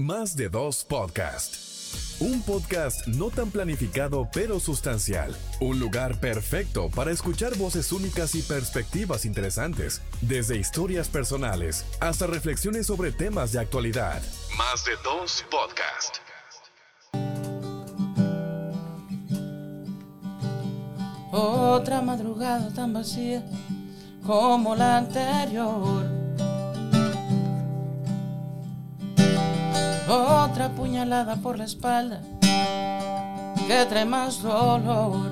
Más de dos podcast. Un podcast no tan planificado pero sustancial. Un lugar perfecto para escuchar voces únicas y perspectivas interesantes, desde historias personales hasta reflexiones sobre temas de actualidad. Más de dos podcast. Otra madrugada tan vacía como la anterior. Otra puñalada por la espalda que trae más dolor.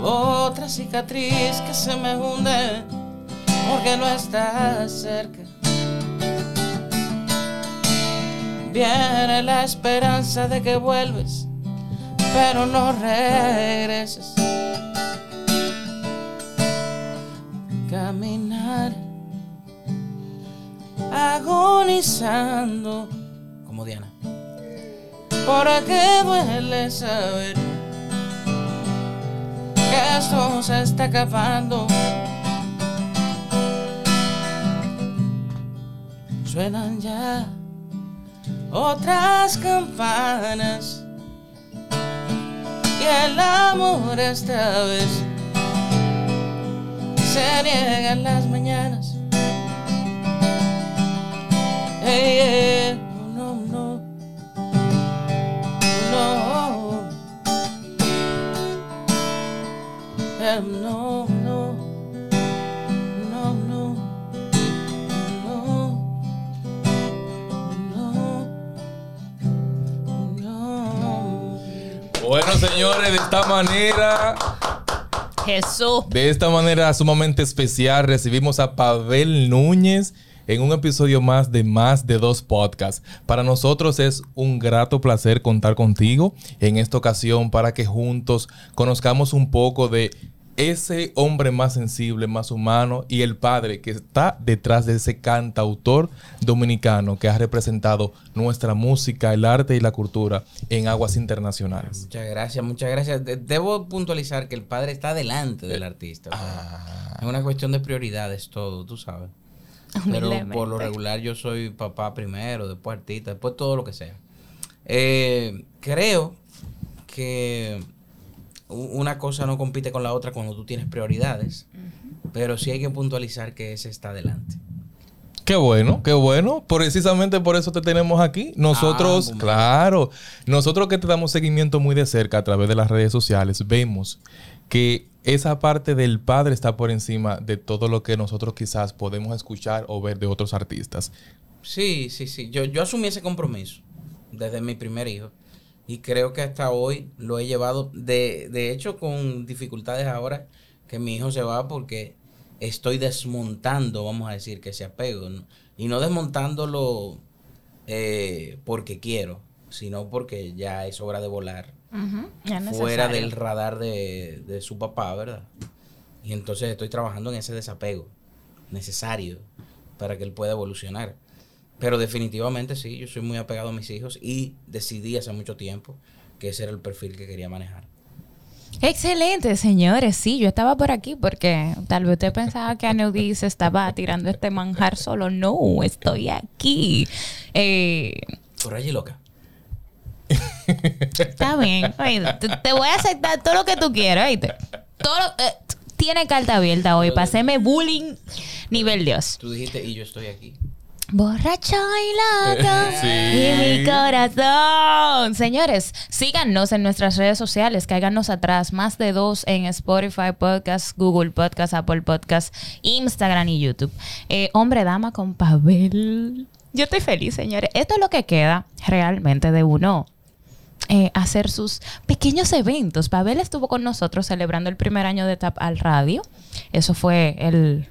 Otra cicatriz que se me hunde porque no estás cerca. Viene la esperanza de que vuelves, pero no regreses. Caminar agonizando, como Diana. ¿Por qué duele saber que esto se está acabando? Suenan ya otras campanas y el amor esta vez se niega en las mañanas. Hey, yeah. no, no, no, Em, no, no, no, no, no, no, no. Bueno, señores, de esta manera, Jesús. de esta manera sumamente especial, recibimos a Pavel Núñez en un episodio más de Más de Dos Podcasts. Para nosotros es un grato placer contar contigo en esta ocasión para que juntos conozcamos un poco de ese hombre más sensible, más humano y el padre que está detrás de ese cantautor dominicano que ha representado nuestra música, el arte y la cultura en aguas internacionales. Muchas gracias, muchas gracias. De- Debo puntualizar que el padre está delante del artista. o sea, Ah. Es una cuestión de prioridades todo, tú sabes. Pero por lo regular yo soy papá primero, después artista, después todo lo que sea. Eh, creo que una cosa no compite con la otra cuando tú tienes prioridades, pero sí hay que puntualizar que ese está delante. Qué bueno, qué bueno. Precisamente por eso te tenemos aquí. Nosotros, Ah, bueno. claro, nosotros que te damos seguimiento muy de cerca a través de las redes sociales, vemos que esa parte del padre está por encima de todo lo que nosotros quizás podemos escuchar o ver de otros artistas. Sí, sí, sí. Yo, yo asumí ese compromiso desde mi primer hijo. Y creo que hasta hoy lo he llevado, de, de hecho, con dificultades ahora que mi hijo se va porque estoy desmontando, vamos a decir, que ese apego. Y no desmontándolo eh, porque quiero, sino porque ya es hora de volar Fuera necesario. del radar de, de su papá, ¿verdad? Y entonces estoy trabajando en ese desapego necesario para que él pueda evolucionar. Pero definitivamente sí, yo soy muy apegado a mis hijos y decidí hace mucho tiempo que ese era el perfil que quería manejar. Excelente, señores. Sí, yo estaba por aquí porque tal vez usted pensaba que Aneudi se estaba tirando este manjar solo. No, estoy aquí. Eh, Por allí loca. Está bien. Oye, te, te voy a aceptar todo lo que tú quieras, ¿oíste? Todo lo- eh, tiene carta abierta hoy hacerme bullying nivel Dios. Tú dijiste y yo estoy aquí. Borracha y loca Sí. y mi corazón. Señores, síganos en nuestras redes sociales, cáiganos atrás, más de dos en Spotify Podcast, Google Podcast, Apple Podcast, Instagram y YouTube. Eh, hombre, dama con Pavel. Yo estoy feliz, señores. Esto es lo que queda realmente de uno eh, hacer sus pequeños eventos. Pavel estuvo con nosotros celebrando el primer año de TAP al radio. Eso fue el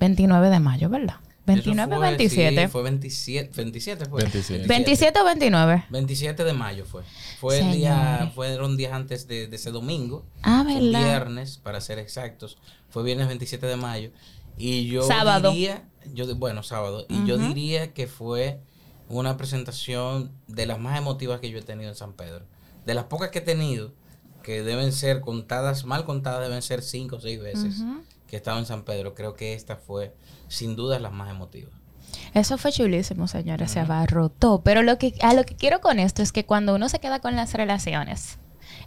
29 de mayo, ¿verdad? 29 Eso o fue, 27. sí, fue 27, 27 fue. 27. 27 o 29. 27 de mayo fue. Fue el día, fueron días antes de, de ese domingo. Ah, ¿verdad? viernes, para ser exactos. Fue viernes 27 de mayo. Y yo Sábado. diría, yo, bueno, sábado. Y yo diría que fue una presentación de las más emotivas que yo he tenido en San Pedro. De las pocas que he tenido, que deben ser contadas, mal contadas, deben ser cinco o seis veces que he estado en San Pedro. Creo que esta fue, sin duda, las más emotivas. Eso fue chulísimo, señores. Se abarrotó. Pero lo que, a lo que quiero con esto es que cuando uno se queda con las relaciones,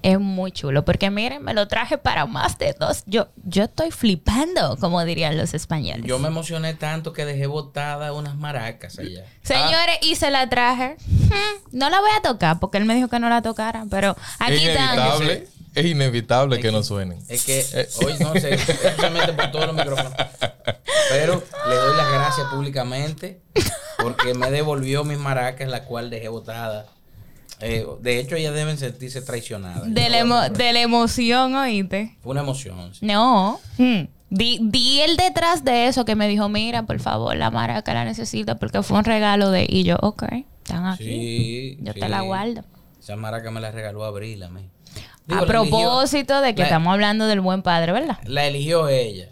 es muy chulo. Porque miren, me lo traje para más de dos. Yo, yo estoy flipando, como dirían los españoles. Yo me emocioné tanto que dejé botada unas maracas allá. Señores, y se la traje. Hmm, No la voy a tocar porque él me dijo que no la tocara. Pero aquí es están. inevitable, es inevitable que no suenen. Es que hoy no sé, mete por todos los micrófonos. Pero le doy las gracias públicamente porque me devolvió mis maracas, la cual dejé botada. Eh, de hecho, ellas deben sentirse traicionadas. De la, emo- de la emoción, oíste. Fue una emoción. sí. No. Hmm. Di, di el detrás de eso que me dijo, mira, por favor, la maraca la necesita porque fue un regalo de... Y yo, ok, están aquí. Sí, yo sí. te la guardo. Esa maraca me la regaló Abril a mí. a Digo, propósito de que la- estamos hablando del buen padre, ¿verdad? La eligió ella.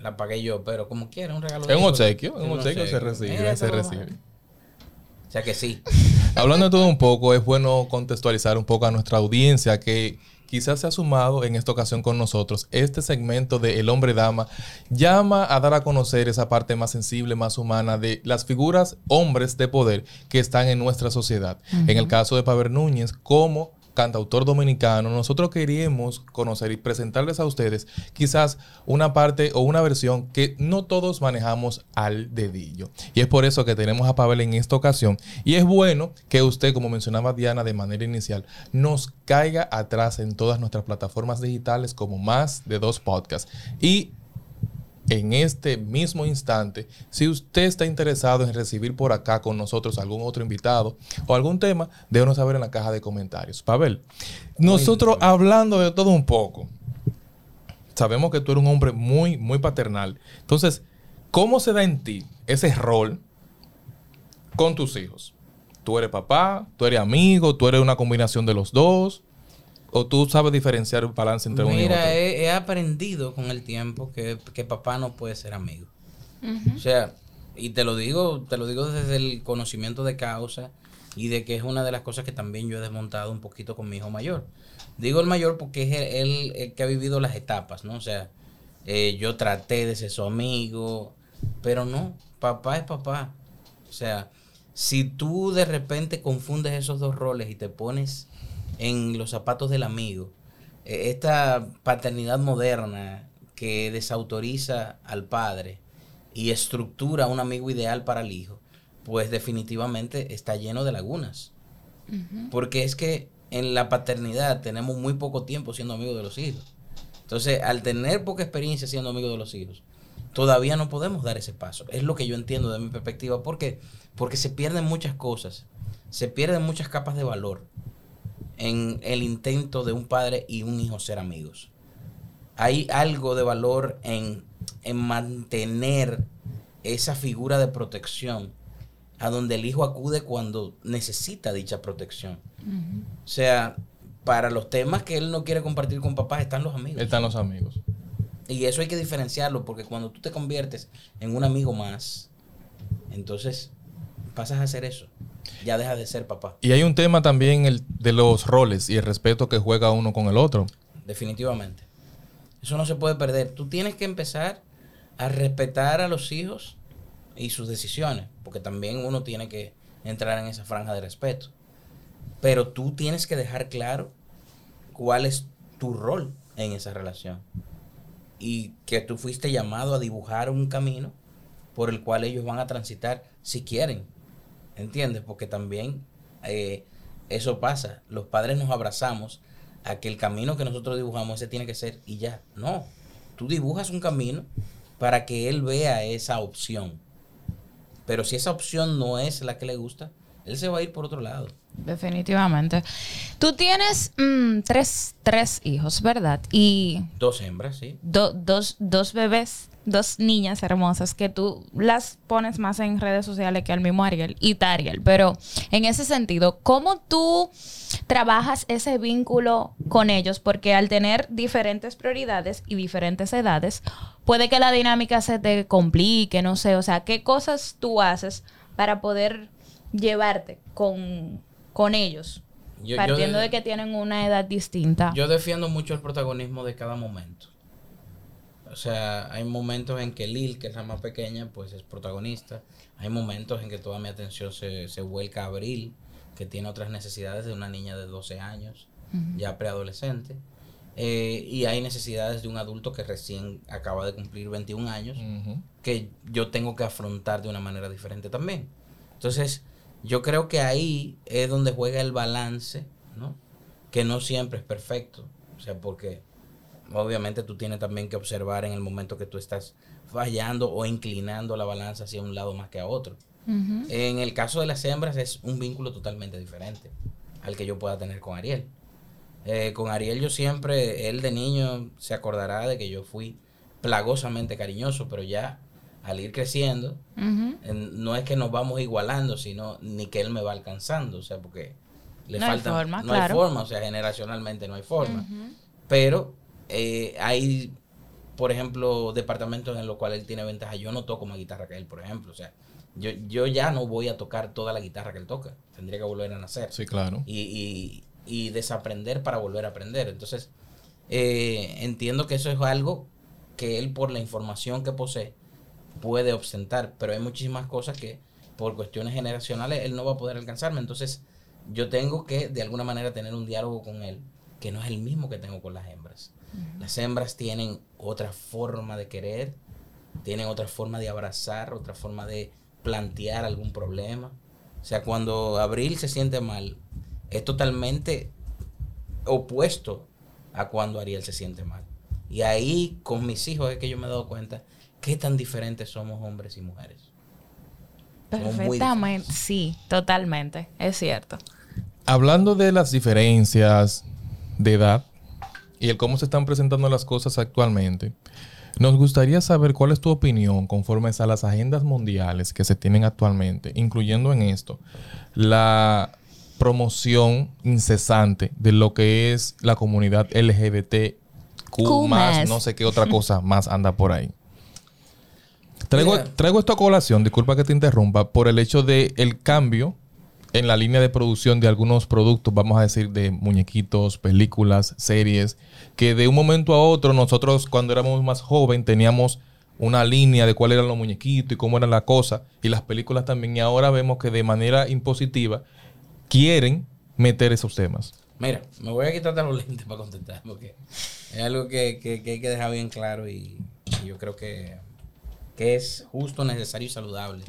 La pagué yo, pero como quiera, un regalo. Es un obsequio, es un obsequio se recibe, se recibe. O sea que sí. Hablando de todo un poco, es bueno contextualizar un poco a nuestra audiencia que quizás se ha sumado en esta ocasión con nosotros. Este segmento de El hombre dama llama a dar a conocer esa parte más sensible, más humana de las figuras hombres de poder que están en nuestra sociedad. En el caso de Paver Núñez, como cantautor dominicano, nosotros queríamos conocer y presentarles a ustedes quizás una parte o una versión que no todos manejamos al dedillo. Y es por eso que tenemos a Pavel en esta ocasión. Y es bueno que usted, como mencionaba Diana de manera inicial, nos caiga atrás en todas nuestras plataformas digitales como más de dos podcasts. Y en este mismo instante, si usted está interesado en recibir por acá con nosotros algún otro invitado o algún tema, déjenos saber en la caja de comentarios. Pavel, nosotros hablando de todo un poco, sabemos que tú eres un hombre muy, muy paternal. Entonces, ¿cómo se da en ti ese rol con tus hijos? ¿Tú eres papá? ¿Tú eres amigo? ¿Tú eres una combinación de los dos? ¿O tú sabes diferenciar el balance entre uno y otro? Mira, he, he aprendido con el tiempo que, que papá no puede ser amigo. O sea, y te lo digo, te lo digo desde el conocimiento de causa y de que es una de las cosas que también yo he desmontado un poquito con mi hijo mayor. Digo el mayor porque es él, él el que ha vivido las etapas, ¿no? O sea, eh, yo traté de ser su amigo, pero no, papá es papá. O sea, si tú de repente confundes esos dos roles y te pones en los zapatos del amigo, eh, esta paternidad moderna que desautoriza al padre y estructura un amigo ideal para el hijo, pues definitivamente está lleno de lagunas. Porque es que en la paternidad tenemos muy poco tiempo siendo amigos de los hijos. Entonces, al tener poca experiencia siendo amigos de los hijos, todavía no podemos dar ese paso. Es lo que yo entiendo de mi perspectiva. ¿Por qué? Porque se pierden muchas cosas. Se pierden muchas capas de valor en el intento de un padre y un hijo ser amigos. Hay algo de valor en, en mantener esa figura de protección a donde el hijo acude cuando necesita dicha protección. O sea, para los temas que él no quiere compartir con papá están los amigos. Están los amigos. Y eso hay que diferenciarlo porque cuando tú te conviertes en un amigo más, entonces pasas a hacer eso. Ya dejas de ser papá, Y hay un tema también el, de los roles y el respeto que juega uno con el otro. definitivamente. Eso no se puede perder. Tú tienes que empezar a respetar a los hijos y sus decisiones, porque también uno tiene que entrar en esa franja de respeto. Pero tú tienes que dejar claro cuál es tu rol en esa relación. Y que tú fuiste llamado a dibujar un camino por el cual ellos van a transitar si quieren. ¿Entiendes? Porque también eh, eso pasa. Los padres nos abrazamos a que el camino que nosotros dibujamos, ese tiene que ser y ya. No. Tú dibujas un camino para que él vea esa opción. Pero si esa opción no es la que le gusta, él se va a ir por otro lado. Definitivamente. Tú tienes mm, tres, tres hijos, ¿verdad? Y Dos hembras, sí. do- dos, dos bebés, dos niñas hermosas que tú las pones más en redes sociales que al mismo Ariel y Tariel. Pero en ese sentido, ¿cómo tú trabajas ese vínculo con ellos? Porque al tener diferentes prioridades y diferentes edades, puede que la dinámica se te complique, no sé. O sea, ¿qué cosas tú haces para poder llevarte con, con ellos? Yo- yo partiendo de- de que tienen una edad distinta. Yo defiendo mucho el protagonismo de cada momento. O sea, hay momentos en que Lil, que es la más pequeña, pues es protagonista. Hay momentos en que toda mi atención se, se vuelca a Abril, que tiene otras necesidades de una niña de 12 años, ya preadolescente. Eh, y hay necesidades de un adulto que recién acaba de cumplir 21 años, que yo tengo que afrontar de una manera diferente también. Entonces, yo creo que ahí es donde juega el balance, ¿no? Que no siempre es perfecto. O sea, porque obviamente tú tienes también que observar en el momento que tú estás fallando o inclinando la balanza hacia un lado más que a otro. En el caso de las hembras es un vínculo totalmente diferente al que yo pueda tener con Ariel. Eh, con Ariel yo siempre, él de niño se acordará de que yo fui plagosamente cariñoso, pero ya al ir creciendo, no es que nos vamos igualando, sino ni que él me va alcanzando, o sea, porque le No hay falta, forma, no hay forma, o sea, generacionalmente no hay forma. Pero eh, hay, por ejemplo, departamentos en los cuales él tiene ventaja. Yo no toco más guitarra que él, por ejemplo. O sea, yo, yo ya no voy a tocar toda la guitarra que él toca. Tendría que volver a nacer. Sí, claro. Y, y- y desaprender para volver a aprender. Entonces, eh, entiendo que eso es algo que él, por la información que posee, puede ostentar. Pero hay muchísimas cosas que, por cuestiones generacionales, él no va a poder alcanzarme. Entonces, yo tengo que, de alguna manera, tener un diálogo con él que no es el mismo que tengo con las hembras. Las hembras tienen otra forma de querer, tienen otra forma de abrazar, otra forma de plantear algún problema. O sea, cuando Abril se siente mal, es totalmente opuesto a cuando Ariel se siente mal. Y ahí con mis hijos es que yo me he dado cuenta qué tan diferentes somos hombres y mujeres. Perfectamente, sí, totalmente, es cierto. Hablando de las diferencias de edad y el cómo se están presentando las cosas actualmente, nos gustaría saber cuál es tu opinión conforme a las agendas mundiales que se tienen actualmente, incluyendo en esto la promoción incesante de lo que es la comunidad LGBTQ Q+. no sé qué otra cosa más anda por ahí. Traigo, traigo esto a colación, disculpa que te interrumpa, por el hecho de el cambio en la línea de producción de algunos productos, vamos a decir, de muñequitos, películas, series, que de un momento a otro nosotros cuando éramos más joven teníamos una línea de cuáles eran los muñequitos y cómo era la cosa, y las películas también, y ahora vemos que de manera impositiva quieren meter esos temas. Mira, me voy a quitar los lentes para contestar porque es algo que, que- que hay que dejar bien claro y, y yo creo que, que es justo, necesario y saludable.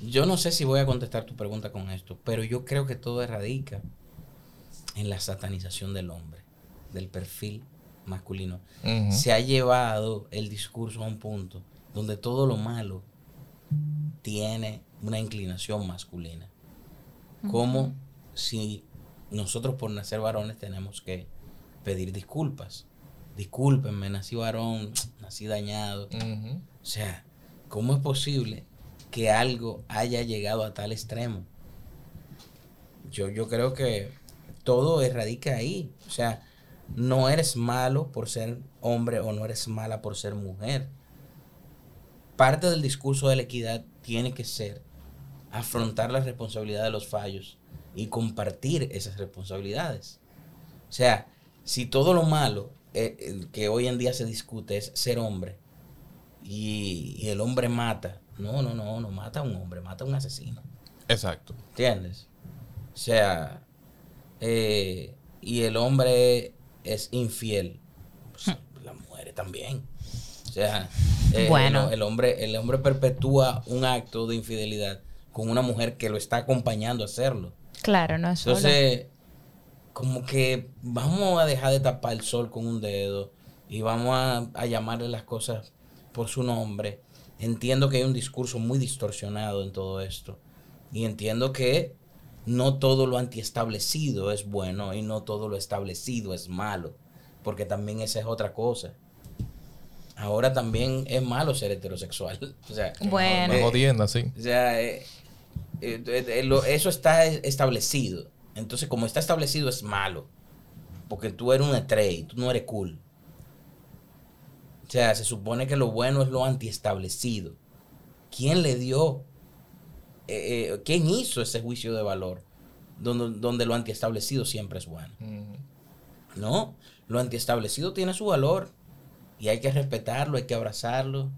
Yo no sé si voy a contestar tu pregunta con esto, pero yo creo que todo radica en la satanización del hombre, del perfil masculino. Se ha llevado el discurso a un punto donde todo lo malo tiene una inclinación masculina. Como si nosotros por nacer varones tenemos que pedir disculpas. Discúlpenme, nací varón, nací dañado. O sea, ¿cómo es posible que algo haya llegado a tal extremo? Yo, yo creo que todo radica ahí. O sea, no eres malo por ser hombre o no eres mala por ser mujer. Parte del discurso de la equidad tiene que ser afrontar la responsabilidad de los fallos y compartir esas responsabilidades. O sea, si todo lo malo eh, eh, que hoy en día se discute es ser hombre y el hombre mata, no, no, no, no mata a un hombre, mata a un asesino. Exacto. ¿Entiendes? O sea, eh, y el hombre es infiel. Pues, las mujeres también. O sea, eh, Bueno. el, el hombre, el hombre perpetúa un acto de infidelidad con una mujer que lo está acompañando a hacerlo. Claro, no es solo. Entonces, como que vamos a dejar de tapar el sol con un dedo y vamos a, a llamarle las cosas por su nombre. Entiendo que hay un discurso muy distorsionado en todo esto. Y entiendo que no todo lo antiestablecido es bueno y no todo lo establecido es malo. Porque también esa es otra cosa. Ahora también es malo ser heterosexual. O sea, Bueno. Eh, sí. o sea, eh, eh, eh, lo- eso está establecido. Entonces, como está establecido, es malo. Porque tú eres un estrella, tú no eres cool. O sea, se supone que lo bueno es lo antiestablecido. ¿Quién le dio? eh, eh, ¿Quién hizo ese juicio de valor? Donde, donde lo antiestablecido siempre es bueno. No, lo antiestablecido tiene su valor. y hay que respetarlo, hay que abrazarlo.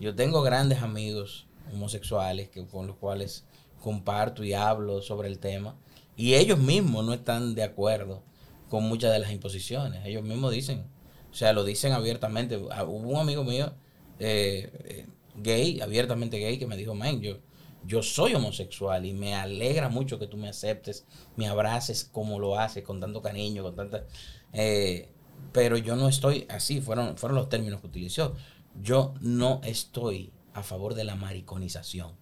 Yo tengo grandes amigos homosexuales que, con los cuales comparto y hablo sobre el tema y ellos mismos no están de acuerdo con muchas de las imposiciones. Ellos mismos dicen, o sea, lo dicen abiertamente. Ah, Hubo un amigo mío eh, eh, gay, abiertamente gay, que me dijo, man, yo, yo soy homosexual y me alegra mucho que tú me aceptes, me abraces como lo haces, con tanto cariño, con tanta... eh, pero yo no estoy así, fueron, fueron los términos que utilizó. Yo no estoy a favor de la mariconización.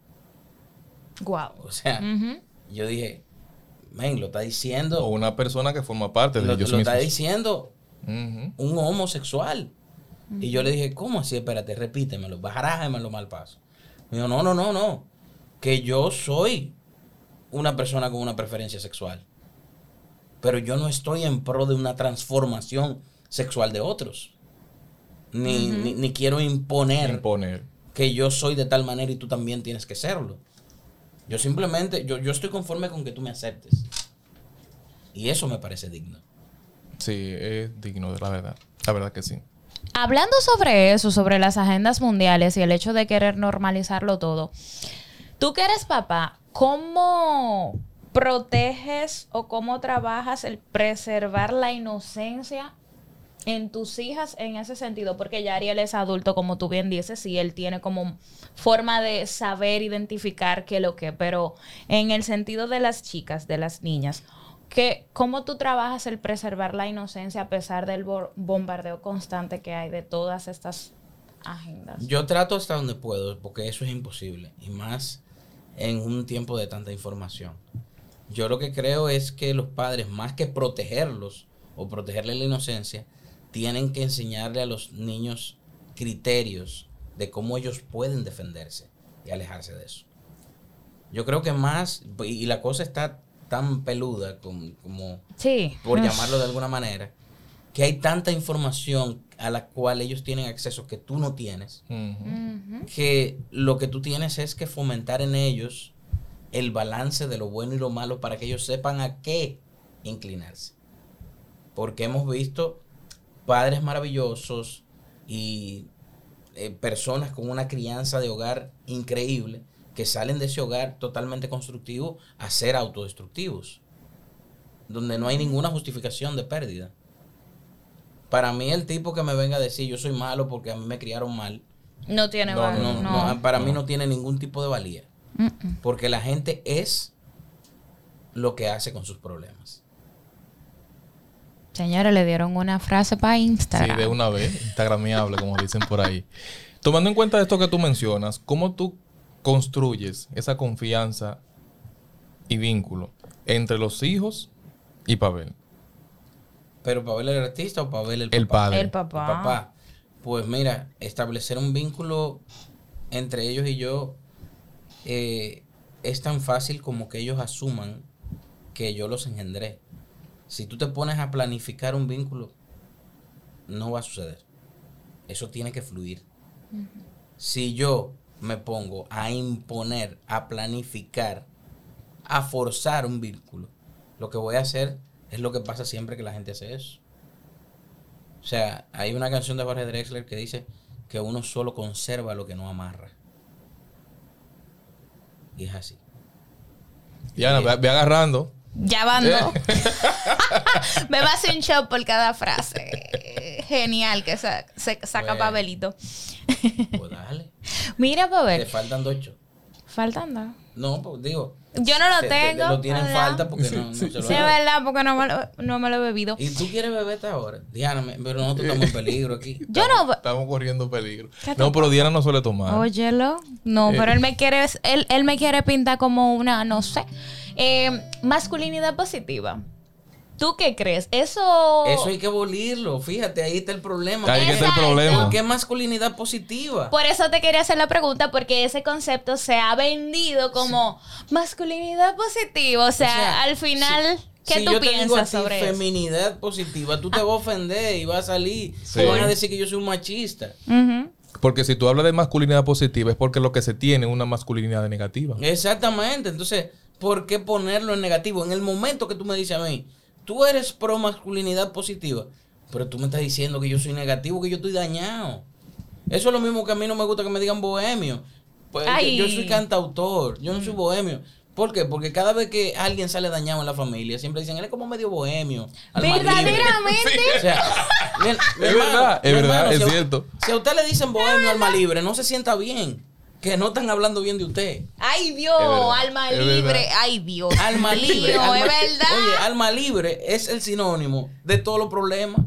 Wow. O sea, yo dije, men, lo está diciendo, O una persona que forma parte de lo, ellos lo está mismos. Un homosexual. Y yo le dije, ¿cómo así? Espérate, repítemelo, barájamelo mal paso. Me dijo, no, no, no, no. Que yo soy una persona con una preferencia sexual. Pero yo no estoy en pro de una transformación sexual de otros. Ni, ni, ni quiero imponer Imponer. que yo soy de tal manera y tú también tienes que serlo. Yo simplemente, yo, yo estoy conforme con que tú me aceptes. Y eso me parece digno. Sí, es digno de la verdad. La verdad que sí. Hablando sobre eso, sobre las agendas mundiales y el hecho de querer normalizarlo todo, tú que eres papá, ¿cómo proteges o cómo trabajas el preservar la inocencia en tus hijas en ese sentido? Porque ya Ariel es adulto, como tú bien dices, y él tiene como forma de saber identificar qué lo que, pero en el sentido de las chicas, de las niñas, que, ¿cómo tú trabajas el preservar la inocencia a pesar del bo- bombardeo constante que hay de todas estas agendas? Yo trato hasta donde puedo, porque eso es imposible. Y más en un tiempo de tanta información. Yo lo que creo es que los padres, más que protegerlos o protegerle la inocencia, tienen que enseñarle a los niños criterios de cómo ellos pueden defenderse y alejarse de eso. Yo creo que más, y la cosa está tan peluda como, como Sí. por llamarlo de alguna manera, que hay tanta información a la cual ellos tienen acceso que tú no tienes, que lo que tú tienes es que fomentar en ellos el balance de lo bueno y lo malo para que ellos sepan a qué inclinarse. Porque hemos visto padres maravillosos y eh, personas con una crianza de hogar increíble que salen de ese hogar totalmente constructivo a ser autodestructivos, donde no hay ninguna justificación de pérdida. Para mí el tipo que me venga a decir yo soy malo porque a mí me criaron mal, No tiene No, valor, no, no. no, para mí no tiene ningún tipo de valía. Porque la gente es lo que hace con sus problemas. Señores, le dieron una frase para Sí, Instagram. de una vez. Instagramiable, como dicen por ahí. Tomando en cuenta esto que tú mencionas, ¿cómo tú construyes esa confianza y vínculo entre los hijos y Pavel? Pero Pavel el artista o Pavel el, El papá? padre. El papá. El papá. Pues mira, establecer un vínculo entre ellos y yo eh, es tan fácil como que ellos asuman que yo los engendré. Si tú te pones a planificar un vínculo, no va a suceder. Eso tiene que fluir. Si yo me pongo a imponer, a planificar, a forzar un vínculo, lo que voy a hacer es lo que pasa siempre que la gente hace eso. O sea, hay una canción de Jorge Drexler que dice que uno solo conserva lo que no amarra. Y es así. Diana, ve, ve agarrando. Ya van dos. Me va a hacer un show por cada frase. Genial que sa- se saca Bueno. Pavelito. Pues dale. Mira, Te Pavel. faltan dos ocho. Faltando. No, pues digo. Yo no lo te- te- te tengo. lo tienen ¿verdad? falta porque no, no se lo Sí, es verdad, porque no me, lo, no me lo he bebido. ¿Y tú quieres beberte ahora? Diana, me- pero nosotros estamos en peligro aquí. Yo no. Estamos corriendo peligro. ¿Qué te No, pero Diana no suele tomar. Óyelo. No, Eh. pero él me quiere, él, él me quiere pintar como una, no sé, eh, masculinidad positiva. ¿Tú qué crees? Eso. Eso hay que abolirlo. Fíjate, ahí está el problema. Ahí está el problema. ¿Por qué masculinidad positiva? Por eso te quería hacer la pregunta, porque ese concepto se ha vendido como masculinidad positiva. O sea, O sea, al final, ¿qué si tú yo te digo a piensas ti sobre eso? feminidad positiva, tú te vas a ofender y vas a salir. Sí. Y van a decir que yo soy un machista. Porque si tú hablas de masculinidad positiva es porque lo que se tiene es una masculinidad negativa. Exactamente. Entonces, ¿por qué ponerlo en negativo? En el momento que tú me dices a mí, tú eres pro masculinidad positiva, pero tú me estás diciendo que yo soy negativo, que yo estoy dañado. Eso es lo mismo que a mí no me gusta que me digan bohemio. Pues yo- Ay. yo, soy cantautor, yo no soy bohemio. ¿Por qué? Porque cada vez que alguien sale dañado en la familia, siempre dicen, él es como medio bohemio. alma libre". Verdaderamente. O sea, mi- mi Es hermano, verdad, es verdad, es a- cierto. Si a usted le dicen bohemio, alma libre, no se sienta bien. Que no están hablando bien de usted. Ay, Dios, alma es libre. verdad. Ay, Dios. Alma libre. Alma- es verdad. Oye, alma libre es el sinónimo de todos los problemas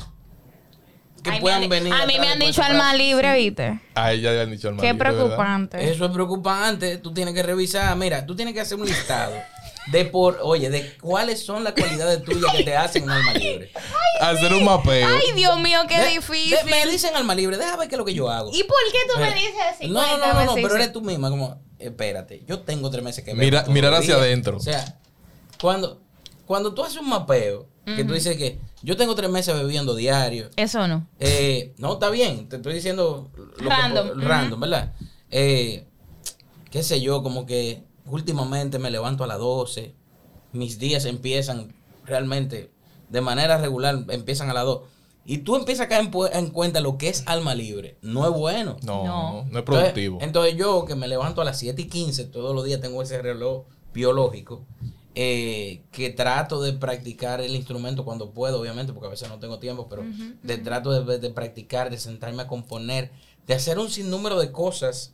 que Ay, puedan venir. A mí me han dicho alma libre, ¿viste? A ella le han dicho alma Qué libre, ¿verdad? preocupante. Eso es preocupante. Tú tienes que revisar. Mira, tú tienes que hacer un listado de por, oye, de cuáles son las cualidades tuyas que te hacen un alma libre. Hacer un mapeo. Ay, Dios mío, qué De- difícil. de- me dicen alma libre, déjame ver qué es lo que yo hago. ¿Y por qué tú me Espera. dices así? No, no, no, no, no, pero eres tú misma, como, espérate, yo tengo tres meses que ver. Mira- mirar hacia días. adentro. O sea, cuando, cuando tú haces un mapeo, que tú dices que yo tengo tres meses bebiendo diario, Eso no. eh, no, está bien, te estoy diciendo lo que Random, random, ¿verdad? Eh, qué sé yo, como que últimamente me levanto a las 12, mis días empiezan realmente de manera regular, empiezan a las 2. Y tú empiezas a caer en, cuenta lo que es alma libre. No es bueno. No, No. no, es Entonces- productivo. Entonces, yo que me levanto a las 7 y 15, todos los días tengo ese reloj biológico, eh, que trato de practicar el instrumento cuando puedo, obviamente, porque a veces no tengo tiempo, pero de, trato de, de practicar, de sentarme a componer, de hacer un sinnúmero de cosas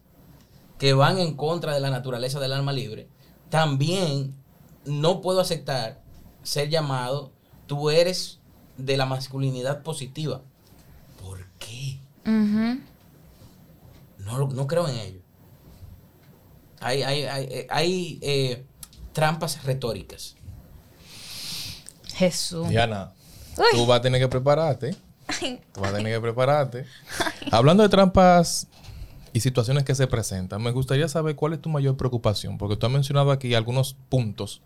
que van en contra de la naturaleza del alma libre. También no puedo aceptar ser llamado, tú eres de la masculinidad positiva. ¿Por qué? No, no creo en ello. Hay, hay, hay, eh, hay, eh, trampas retóricas. Jesús. Diana, Uy. tú vas a tener que prepararte. Tú vas a tener que prepararte. Hablando de trampas y situaciones que se presentan, me gustaría saber cuál es tu mayor preocupación, porque tú has mencionado aquí algunos puntos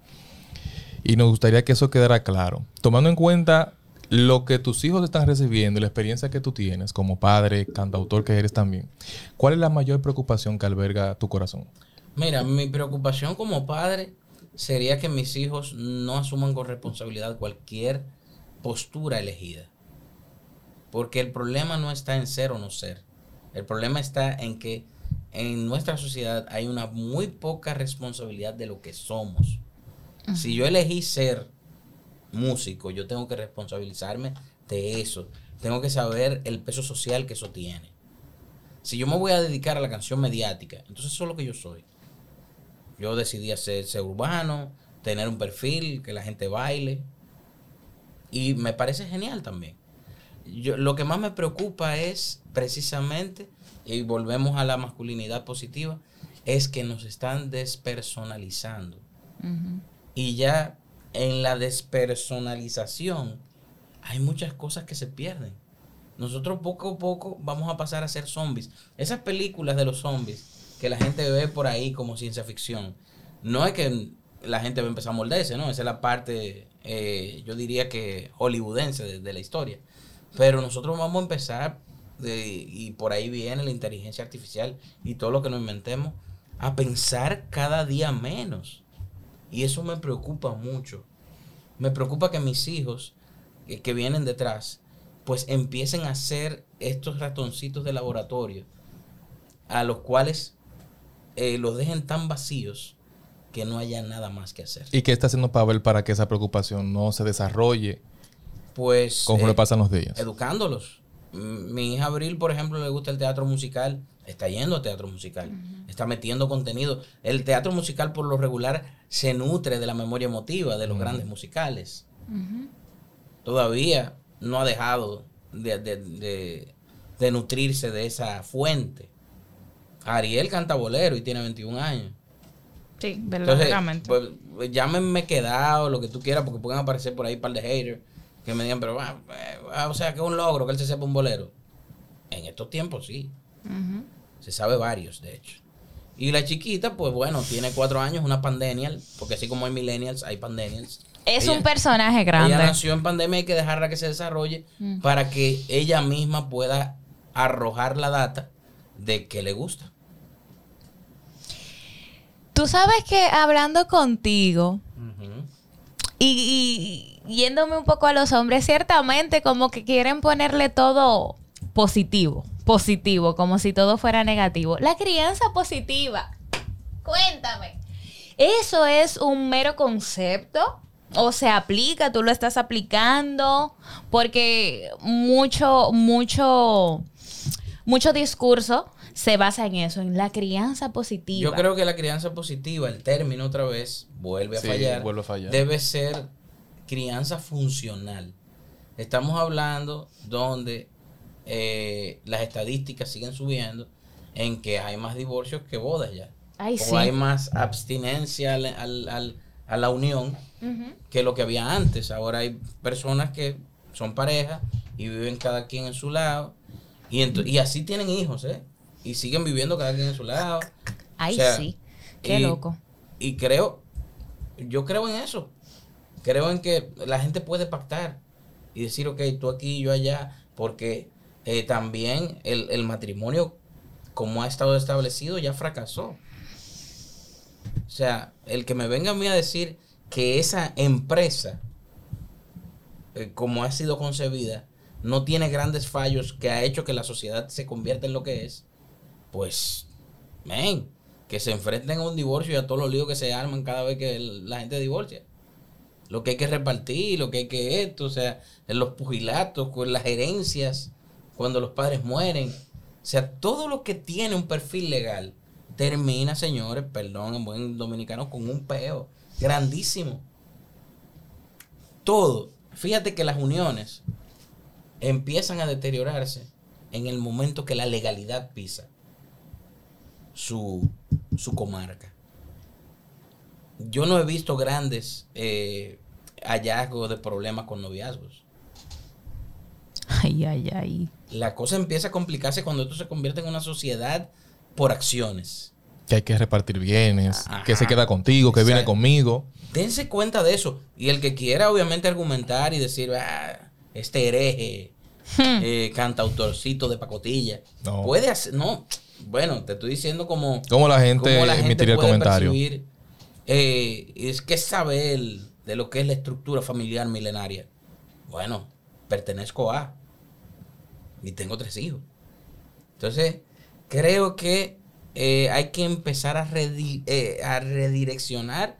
y nos gustaría que eso quedara claro. Tomando en cuenta lo que tus hijos están recibiendo y la experiencia que tú tienes como padre, cantautor que eres también, ¿cuál es la mayor preocupación que alberga tu corazón? Mira, mi preocupación como padre sería que mis hijos no asuman con responsabilidad cualquier postura elegida. Porque el problema no está en ser o no ser. El problema está en que en nuestra sociedad hay una muy poca responsabilidad de lo que somos. Si yo elegí ser músico, yo tengo que responsabilizarme de eso. Tengo que saber el peso social que eso tiene. Si yo me voy a dedicar a la canción mediática, entonces eso es lo que yo soy. Yo decidí hacer ser urbano, tener un perfil, que la gente baile. Y me parece genial también. Yo, lo que más me preocupa es precisamente, y volvemos a la masculinidad positiva, es que nos están despersonalizando. Y ya en la despersonalización hay muchas cosas que se pierden. Nosotros poco a poco vamos a pasar a ser zombies. Esas películas de los zombies que la gente ve por ahí como ciencia ficción, no es que la gente va a empezar a morderse, ¿no? Esa es la parte, eh, yo diría que hollywoodense de, la historia. Pero nosotros vamos a empezar, y por ahí viene la inteligencia artificial y todo lo que nos inventemos, a pensar cada día menos. Y eso me preocupa mucho. Me preocupa que mis hijos que, que vienen detrás, pues empiecen a ser estos ratoncitos de laboratorio, a los cuales eh, los dejen tan vacíos que no haya nada más que hacer. ¿Y qué está haciendo Pavel para que esa preocupación no se desarrolle Pues conforme eh, pasan los días? educándolos. Mm, Mi hija Abril, por ejemplo, le gusta el teatro musical, está yendo a teatro musical, está metiendo contenido. El teatro musical por lo regular se nutre de la memoria emotiva de los grandes musicales. Todavía no ha dejado de, de- de- de nutrirse de esa fuente. Ariel canta bolero y tiene 21 años. Sí, verdaderamente. pues, pues, llámenme quedado, lo que tú quieras, porque pueden aparecer por ahí un par de haters que me digan, pero, ah, eh, o sea, que es un logro que él se sepa un bolero. En estos tiempos sí, se sabe varios, de hecho. Y la chiquita, pues bueno, tiene cuatro años, una pandemial, porque así como hay millennials, hay pandemials. Es Ella- un personaje grande. Ella nació en pandemia, hay que dejarla que se desarrolle Mm. para que ella misma pueda arrojar la data de que le gusta. Tú sabes que hablando contigo y, y- yéndome un poco a los hombres, ciertamente como que quieren ponerle todo positivo, positivo, como si todo fuera negativo. La crianza positiva. Cuéntame. ¿Eso es un mero concepto? ¿O se aplica? ¿Tú lo estás aplicando? Porque mucho, mucho, mucho discurso se basa en eso, en la crianza positiva. Yo creo que la crianza positiva, el término otra vez, vuelve a, Sí, fallar, vuelve a fallar. Debe ser crianza funcional. Estamos hablando donde eh, las estadísticas siguen subiendo en que hay más divorcios que bodas ya. Ay, o sí. hay más abstinencia al- al- al- a la unión que lo que había antes. Ahora hay personas que son pareja y viven cada quien en su lado. Y, y así tienen hijos, ¿eh? Y siguen viviendo cada quien en su lado. Ay, O sea, sí. Qué y- loco. Y creo, yo creo en eso. Creo en que la gente puede pactar y decir, ok, tú aquí, yo allá, porque eh, también el, el matrimonio, como ha estado establecido, ya fracasó. O sea, el que me venga a mí a decir que esa empresa, eh, como ha sido concebida, no tiene grandes fallos que ha hecho que la sociedad se convierta en lo que es, pues, men, que se enfrenten a un divorcio y a todos los líos que se arman cada vez que la gente divorcia. Lo que hay que repartir, lo que hay que esto, o sea, los pugilatos, con las herencias, cuando los padres mueren. O sea, todo lo que tiene un perfil legal termina, señores, perdón, en buen dominicano, con un peo grandísimo. Todo. Fíjate que las uniones empiezan a deteriorarse en el momento que la legalidad pisa su, su comarca. Yo no he visto grandes eh, hallazgos de problemas con noviazgos. Ay, ay, ay. La cosa empieza a complicarse cuando esto se convierte en una sociedad por acciones. Que hay que repartir bienes, Ajá. que se queda contigo, que viene conmigo. Dense cuenta de eso. Y el que quiera, obviamente, argumentar y decir, ah, este hereje, eh, cantautorcito de pacotilla, No. puede hacer. No, bueno, te estoy diciendo como. ¿Cómo la gente cómo la gente emitiría el puede comentario? percibir, eh, es que sabe él de lo que es la estructura familiar milenaria. Bueno, pertenezco a. Y tengo tres hijos. Entonces, creo que eh, hay que empezar a, redi- eh, a redireccionar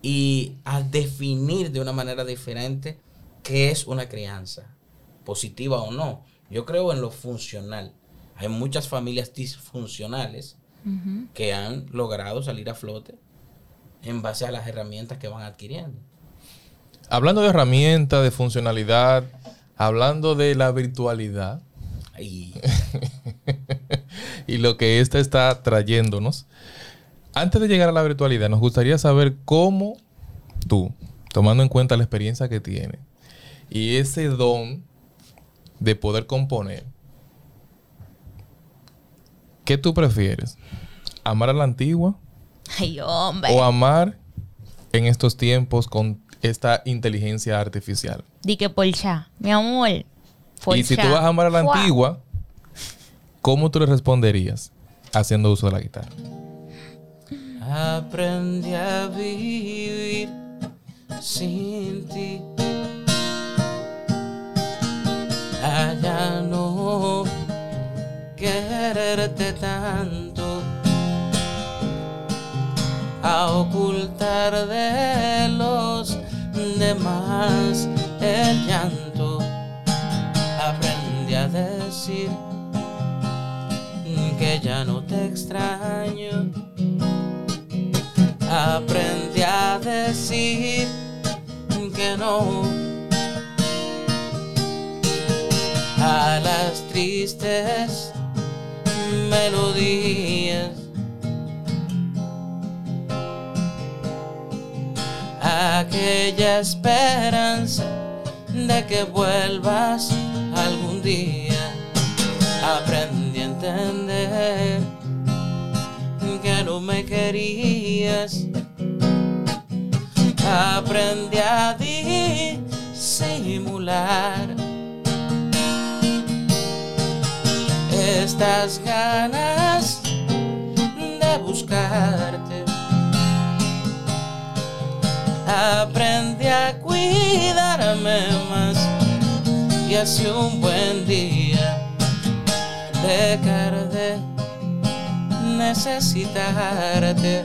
y a definir de una manera diferente qué es una crianza, positiva o no. Yo creo en lo funcional. Hay muchas familias disfuncionales que han logrado salir a flote en base a las herramientas que van adquiriendo. Hablando de herramientas, de funcionalidad, hablando de la virtualidad Y y lo que esta está trayéndonos. Antes de llegar a la virtualidad, nos gustaría saber cómo tú, tomando en cuenta la experiencia que tienes y ese don de poder componer, ¿qué tú prefieres? ¿Amar a la antigua Ay, hombre. o amar en estos tiempos con esta inteligencia artificial? Di que por cha, mi amor. por y si tú vas a amar a la antigua, ¿cómo tú le responderías haciendo uso de la guitarra? aprendí a vivir sin ti. Quererte tanto, a ocultar de los demás el llanto. Aprendí a decir que ya no te extraño. Aprendí a decir que no a las tristes melodías. Aquella esperanza de que vuelvas algún día. Aprendí a entender que no me querías. Aprendí a disimular estas ganas de buscarte. Aprendí a cuidarme más y así un buen día dejar de necesitarte.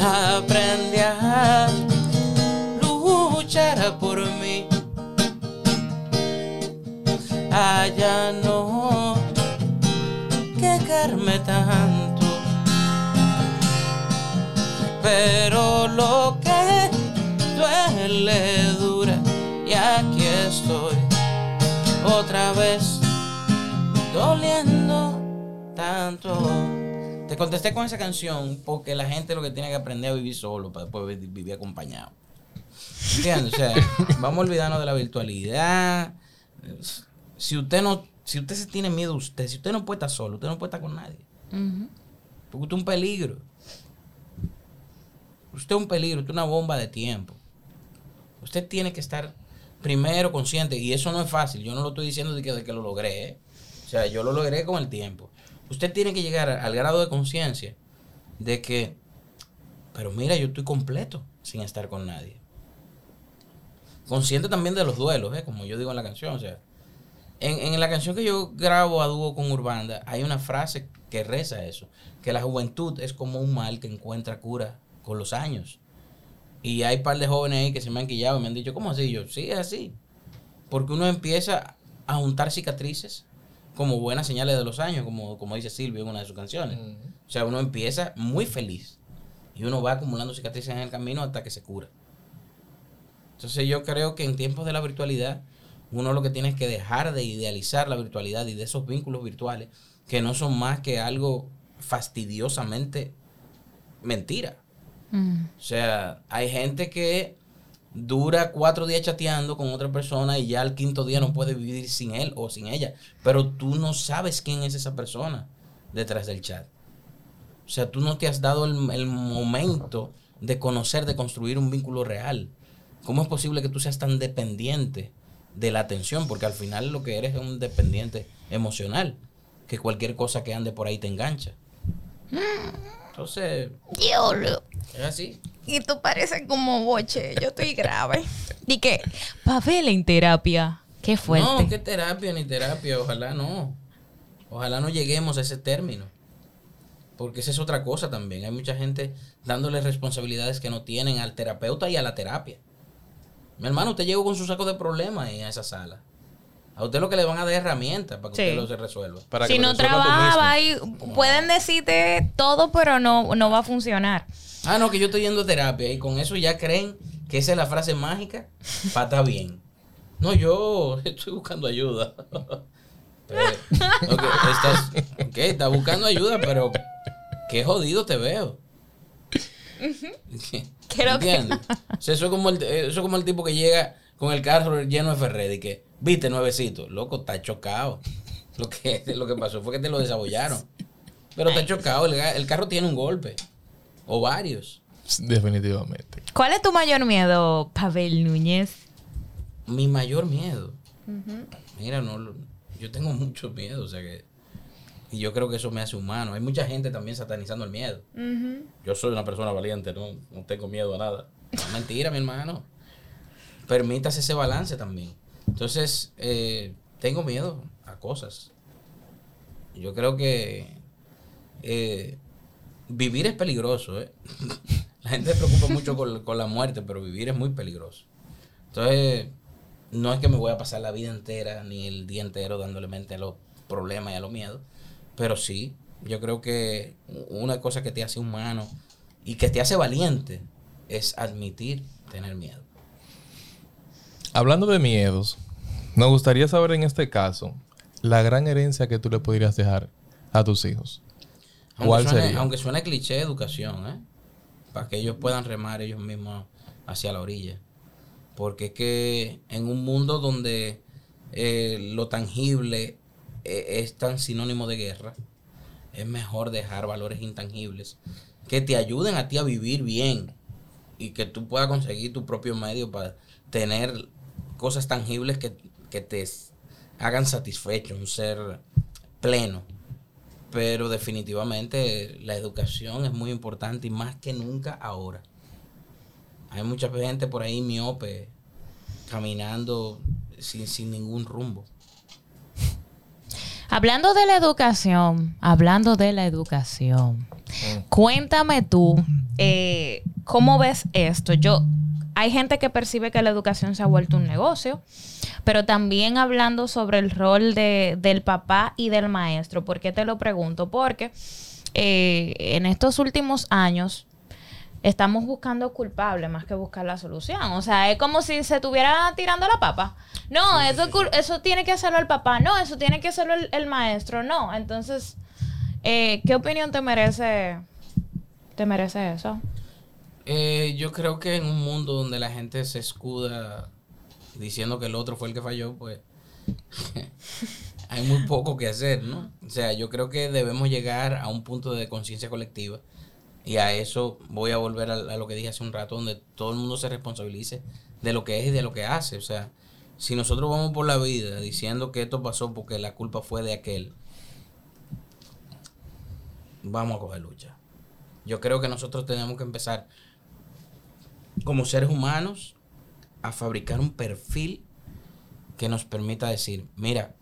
Aprendí a luchar por mí. Allá no quejarme tanto. Pero lo que duele dura y aquí estoy otra vez doliendo tanto. Te contesté con esa canción porque la gente lo que tiene que aprender a vivir solo para después vi- vivir acompañado. ¿Entiendes? O sea, vamos a olvidarnos de la virtualidad. Si usted no, si usted se tiene miedo a usted, si usted no puede estar solo, usted no puede estar con nadie. Porque usted es un peligro. Usted es un peligro, usted es una bomba de tiempo. Usted tiene que estar primero consciente, y eso no es fácil. Yo no lo estoy diciendo de que, de que lo logré. ¿eh? O sea, yo lo logré con el tiempo. Usted tiene que llegar al grado de conciencia de que, pero mira, yo estoy completo sin estar con nadie. Consciente también de los duelos, ¿eh? como yo digo en la canción. O sea, en, en la canción que yo grabo a dúo con Urbanda, hay una frase que reza eso, que la juventud es como un mal que encuentra cura con los años. Y hay un par de jóvenes ahí que se me han quillado y me han dicho, ¿cómo así? Yo, sí, es así. Porque uno empieza a juntar cicatrices como buenas señales de los años, como, como dice Silvio en una de sus canciones. O sea, uno empieza muy feliz y uno va acumulando cicatrices en el camino hasta que se cura. Entonces yo creo que en tiempos de la virtualidad, uno lo que tiene es que dejar de idealizar la virtualidad y de esos vínculos virtuales que no son más que algo fastidiosamente mentira. Mm. O sea, hay gente que dura cuatro días chateando con otra persona y ya al quinto día no puede vivir sin él o sin ella. Pero tú no sabes quién es esa persona detrás del chat. O sea, tú no te has dado el, el momento de conocer, de construir un vínculo real. ¿Cómo es posible que tú seas tan dependiente de la atención? Porque al final lo que eres es un dependiente emocional. Que cualquier cosa que ande por ahí te engancha. Entonces, Diablo. es así. Y tú pareces como boche. Yo estoy grave. Y que, Pavel en terapia. Qué fuerte. No, qué terapia ni terapia, ojalá no. Ojalá no lleguemos a ese término. Porque esa es otra cosa también. Hay mucha gente dándole responsabilidades que no tienen al terapeuta y a la terapia. Mi hermano, usted llegó con su saco de problemas ahí a esa sala. A usted lo que le van a dar herramientas para que Sí. usted lo se resuelva. Para si que no trabaja, ahí pueden decirte todo, pero no, no va a funcionar. Ah, no, que yo estoy yendo a terapia y con eso ya creen que esa es la frase mágica para estar bien. No, yo estoy buscando ayuda. Pero, ok, estás, ok, estás buscando ayuda, pero qué jodido te veo. Creo que- ¿Entiendes? O sea, eso, es como el, eso es como el tipo que llega con el carro lleno de Ferrer y que, viste, nuevecito. Loco, está chocado. Lo que, lo que pasó fue que te lo desabollaron. Pero está chocado, el, el carro tiene un golpe. O varios. Definitivamente. ¿Cuál es tu mayor miedo, Pavel Núñez? Mi mayor miedo. Mira, no, yo tengo mucho miedo, o sea que. Y yo creo que eso me hace humano. Hay mucha gente también satanizando el miedo. Yo soy una persona valiente, no, no tengo miedo a nada. No, mentira, mi hermano. Permítase ese balance también. Entonces, eh, tengo miedo a cosas. Yo creo que eh, vivir es peligroso. ¿eh? La gente se preocupa mucho con, con la muerte, pero vivir es muy peligroso. Entonces, no es que me voy a pasar la vida entera ni el día entero dándole mente a los problemas y a los miedos, pero sí, yo creo que una cosa que te hace humano y que te hace valiente es admitir tener miedo. Hablando de miedos, nos gustaría saber en este caso la gran herencia que tú le podrías dejar a tus hijos. Aunque ¿Cuál suene, sería? Aunque suene cliché educación, ¿eh? Para que ellos puedan remar ellos mismos hacia la orilla. Porque es que en un mundo donde eh, lo tangible es tan sinónimo de guerra, es mejor dejar valores intangibles que te ayuden a ti a vivir bien y que tú puedas conseguir tu propio medio para tener cosas tangibles que, que te hagan satisfecho, un ser pleno. Pero definitivamente la educación es muy importante y más que nunca ahora. Hay mucha gente por ahí miope, caminando sin, sin ningún rumbo. Hablando de la educación, hablando de la educación, cuéntame tú, eh, ¿cómo ves esto? Yo, hay gente que percibe que la educación se ha vuelto un negocio, pero también hablando sobre el rol de, del papá y del maestro. ¿Por qué te lo pregunto? Porque eh, en estos últimos años estamos buscando culpables más que buscar la solución. O sea, es como si se estuviera tirando la papa. No, eso, eso tiene que hacerlo el papá. No, eso tiene que hacerlo el, maestro. No. Entonces, eh, ¿qué opinión te merece, te merece eso? Eh, yo creo que en un mundo donde la gente se escuda diciendo que el otro fue el que falló, pues hay muy poco que hacer, ¿no? O sea, yo creo que debemos llegar a un punto de conciencia colectiva y a eso voy a volver a, lo que dije hace un rato, donde todo el mundo se responsabilice de lo que es y de lo que hace. O sea, si nosotros vamos por la vida diciendo que esto pasó porque la culpa fue de aquel, vamos a coger lucha. Yo creo que nosotros tenemos que empezar como seres humanos a fabricar un perfil que nos permita decir, mira,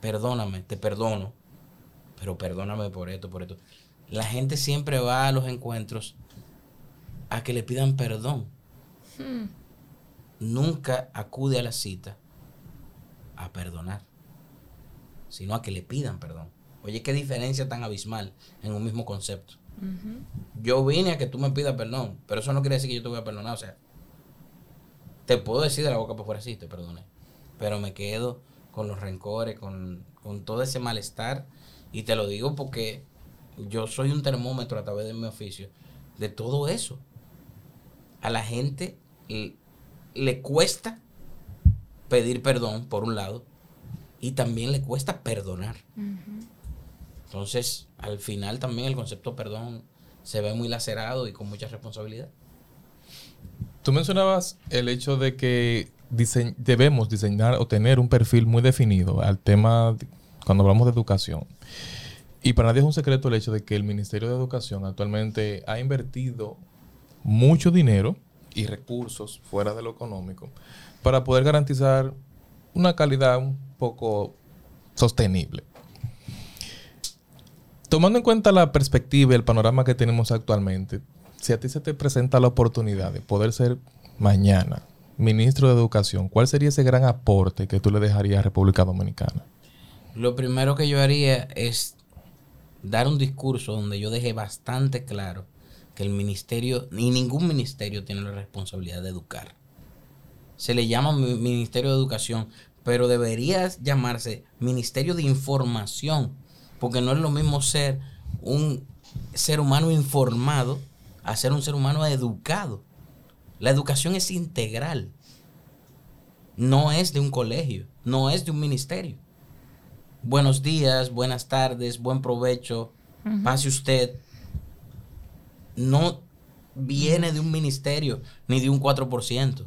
perdóname, te perdono, pero perdóname por esto, por esto la gente siempre va a los encuentros a que le pidan perdón. Hmm. Nunca acude a la cita a perdonar, sino a que le pidan perdón. Oye, qué diferencia tan abismal en un mismo concepto. Yo vine a que tú me pidas perdón, pero eso no quiere decir que yo te voy a perdonar. O sea, te puedo decir de la boca por fuera, sí, te perdoné. Pero me quedo con los rencores, con, con todo ese malestar. Y te lo digo porque yo soy un termómetro a través de mi oficio de todo eso. A la gente le, cuesta pedir perdón, por un lado, y también le cuesta perdonar. Entonces, al final también el concepto perdón se ve muy lacerado y con mucha responsabilidad. Tú mencionabas el hecho de que debemos diseñar o tener un perfil muy definido al tema cuando hablamos de educación. Y para nadie es un secreto el hecho de que el Ministerio de Educación actualmente ha invertido mucho dinero y recursos fuera de lo económico para poder garantizar una calidad un poco sostenible. Tomando en cuenta la perspectiva y el panorama que tenemos actualmente, si a ti se te presenta la oportunidad de poder ser mañana ministro de Educación, ¿cuál sería ese gran aporte que tú le dejarías a República Dominicana? Lo primero que yo haría es dar un discurso donde yo deje bastante claro que el ministerio, ni ningún ministerio tiene la responsabilidad de educar. Se le llama Ministerio de Educación, pero debería llamarse Ministerio de Información, porque no es lo mismo ser un ser humano informado a ser un ser humano educado. La educación es integral, no es de un colegio, no es de un ministerio buenos días, buenas tardes, buen provecho, pase usted, no viene de un ministerio ni de un 4%.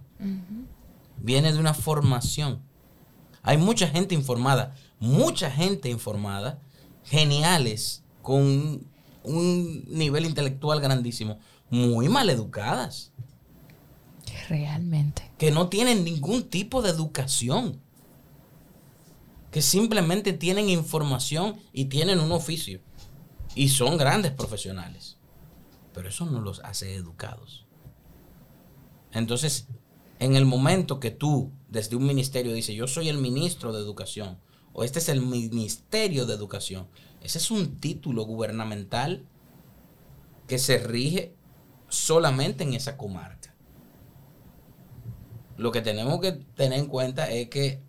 Viene de una formación. Hay mucha gente informada, mucha gente informada, geniales, con un nivel intelectual grandísimo, muy mal educadas. Realmente. Que no tienen ningún tipo de educación que simplemente tienen información y tienen un oficio. Y son grandes profesionales. Pero eso no los hace educados. Entonces, en el momento que tú, desde un ministerio, dices, yo soy el ministro de educación, o este es el ministerio de educación, ese es un título gubernamental que se rige solamente en esa comarca. Lo que tenemos que tener en cuenta es que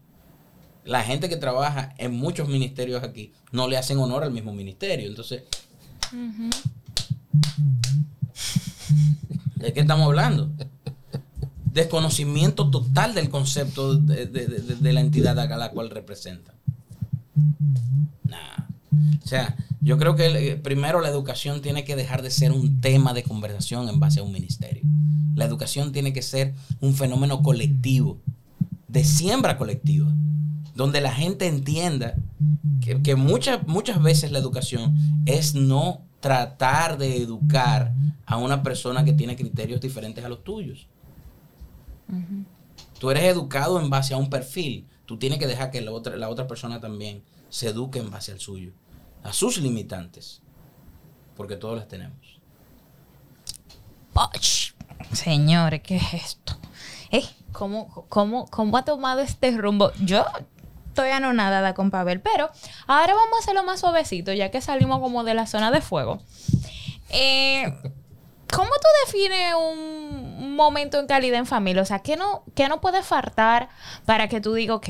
la gente que trabaja en muchos ministerios aquí no le hacen honor al mismo ministerio. Entonces, ¿de qué estamos hablando? Desconocimiento total del concepto de, la entidad a la cual representa. O sea, yo creo que eh, primero la educación tiene que dejar de ser un tema de conversación en base a un ministerio. La educación tiene que ser un fenómeno colectivo, de siembra colectiva donde la gente entienda que, que muchas, muchas veces la educación es no tratar de educar a una persona que tiene criterios diferentes a los tuyos. Tú eres educado en base a un perfil. Tú tienes que dejar que la otra, la otra persona también se eduque en base al suyo, a sus limitantes, porque todos las tenemos. Señores, ¿qué es esto? Eh, ¿cómo, cómo, ¿Cómo ha tomado este rumbo? Yo estoy anonadada con Pavel, pero ahora vamos a hacerlo más suavecito, ya que salimos como de la zona de fuego. Eh, ¿Cómo tú defines un momento en calidad en familia? O sea, ¿qué no, qué no puede faltar para que tú digas, ok,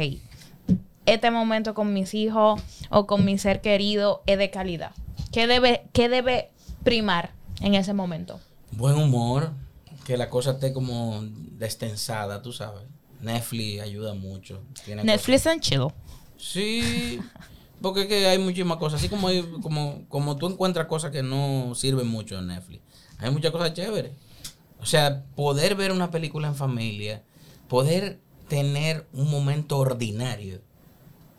este momento con mis hijos o con mi ser querido es de calidad? ¿Qué debe, qué debe primar en ese momento? Buen humor, que la cosa esté como destensada, tú sabes. Netflix ayuda mucho. Tiene Netflix and chill. Sí, porque es que hay muchísimas cosas. Así como, hay, como, como tú encuentras cosas que no sirven mucho en Netflix. Hay muchas cosas chéveres. O sea, poder ver una película en familia, poder tener un momento ordinario,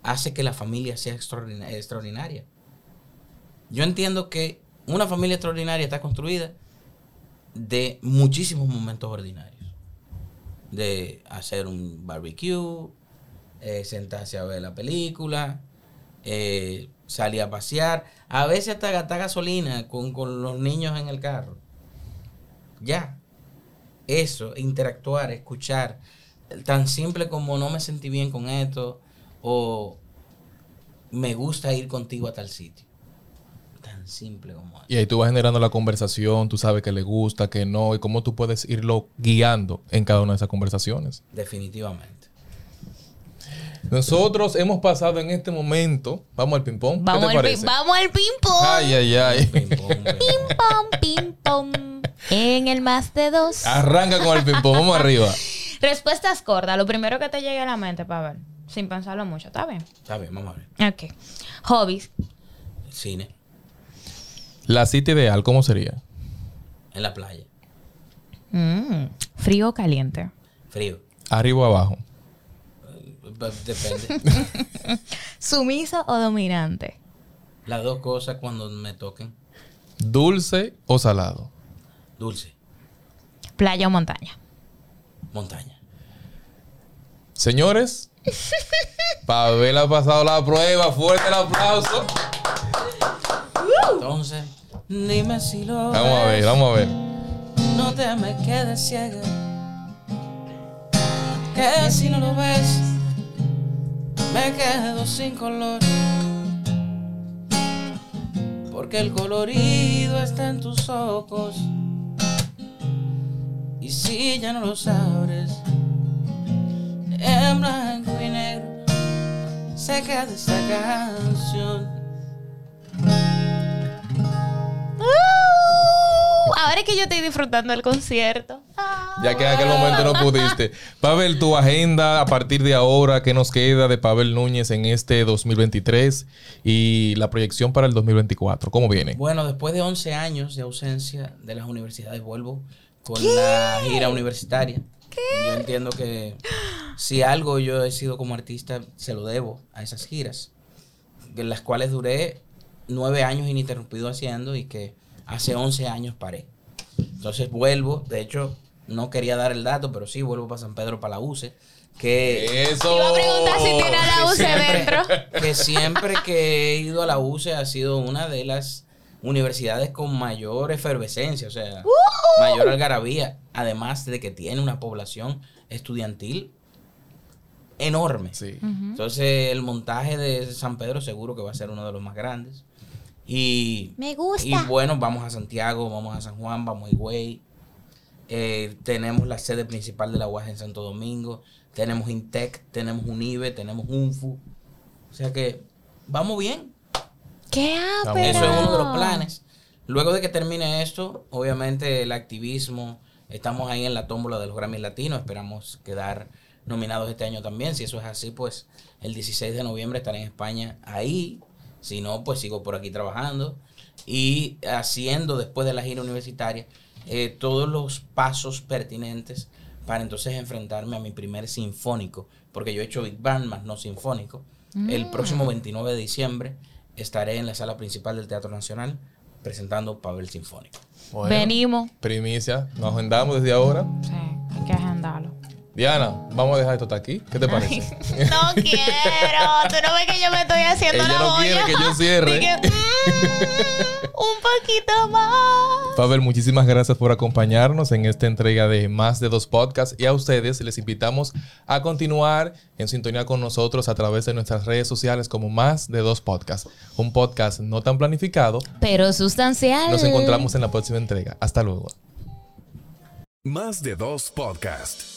hace que la familia sea extraordina- extraordinaria. Yo entiendo que una familia extraordinaria está construida de muchísimos momentos ordinarios. De hacer un barbecue, eh, sentarse a ver la película, eh, salir a pasear, a veces hasta gastar gasolina con, con los niños en el carro. Ya. Eso, interactuar, escuchar. Tan simple como no me sentí bien con esto o me gusta ir contigo a tal sitio. Tan simple como eso. Y ahí tú vas generando la conversación, tú sabes que le gusta, que no, y cómo tú puedes irlo guiando en cada una de esas conversaciones. Definitivamente. Nosotros hemos pasado en este momento, vamos al ping-pong. ¿Qué Vamos, te al, parece? vamos al ping-pong. Ay, ay, ay. Ping pong, ping pong. Pom, ping pong. En el más de dos. Arranca con el ping-pong, vamos arriba. Respuestas cortas. Lo primero que te llegue a la mente, para ver. Sin pensarlo mucho. ¿Está bien? Está bien, vamos a ver. Ok. Hobbies. Cine, La cita ideal, ¿cómo sería? en la playa. Mm, Frío o caliente. Frío. Arriba o abajo. Depende. Sumiso o dominante. Las dos cosas cuando me toquen. Dulce o salado. Dulce, Playa o montaña. montaña. Señores, Pavel ha pasado la prueba. Fuerte el aplauso. Entonces, dime si lo Vamos a ver, ves. vamos a ver. No te me quedes ciega. Que si no lo ves, me quedo sin color. Porque el colorido está en tus ojos. Y si ya no lo sabes, en blanco y negro se queda esta canción. Es que yo estoy disfrutando el concierto. Ya que en aquel momento no pudiste. Pavel, tu agenda a partir de ahora, ¿qué nos queda de Pavel Núñez en este 2023 y la proyección para el 2024? ¿Cómo viene? Bueno, después de 11 años de ausencia de las universidades, vuelvo con la gira universitaria. Yo entiendo que si algo yo he sido como artista, se lo debo a esas giras, de las cuales duré nueve años ininterrumpido haciendo y que hace 11 años paré. Entonces vuelvo, de hecho, no quería dar el dato, pero sí vuelvo para San Pedro, para la UCE, que Eso. Iba a preguntar si tiene a la UCE siempre- dentro. Que siempre que he ido a la UCE ha sido una de las universidades con mayor efervescencia, o sea, mayor algarabía, además de que tiene una población estudiantil enorme. Sí. Entonces, el montaje de San Pedro seguro que va a ser uno de los más grandes. Y, Me gusta. y bueno, vamos a Santiago, vamos a San Juan, vamos a Higüey. Eh, tenemos la sede principal de la UAS en Santo Domingo. Tenemos Intec, tenemos UNIBE, tenemos UNFU. O sea que vamos bien. ¿Qué Eso es uno de los planes. Luego de que termine esto, obviamente el activismo, estamos ahí en la tómbola de los Grammy Latinos, esperamos quedar nominados este año también. Si eso es así, pues el 16 de noviembre estaré en España ahí. Si no, pues sigo por aquí trabajando y haciendo después de la gira universitaria eh, todos los pasos pertinentes para entonces enfrentarme a mi primer sinfónico, porque yo he hecho Big Band más no sinfónico. El próximo 29 de diciembre estaré en la sala principal del Teatro Nacional presentando Pavel Sinfónico. Bueno, Venimos. Primicia, nos agendamos desde ahora. Sí, hay que agendarlo. Diana, vamos a dejar esto hasta aquí. ¿Qué te parece? No quiero. Tú no ves que yo me estoy haciendo Ella la no quiere olla? que yo cierre. Dije, "Mm, un poquito más. Pavel, muchísimas gracias por acompañarnos en esta entrega de Más de Dos Podcasts y a ustedes les invitamos a continuar en sintonía con nosotros a través de nuestras redes sociales como Más de Dos Podcasts, un podcast no tan planificado. Pero sustancial. Nos encontramos en la próxima entrega. Hasta luego. Más de dos podcast.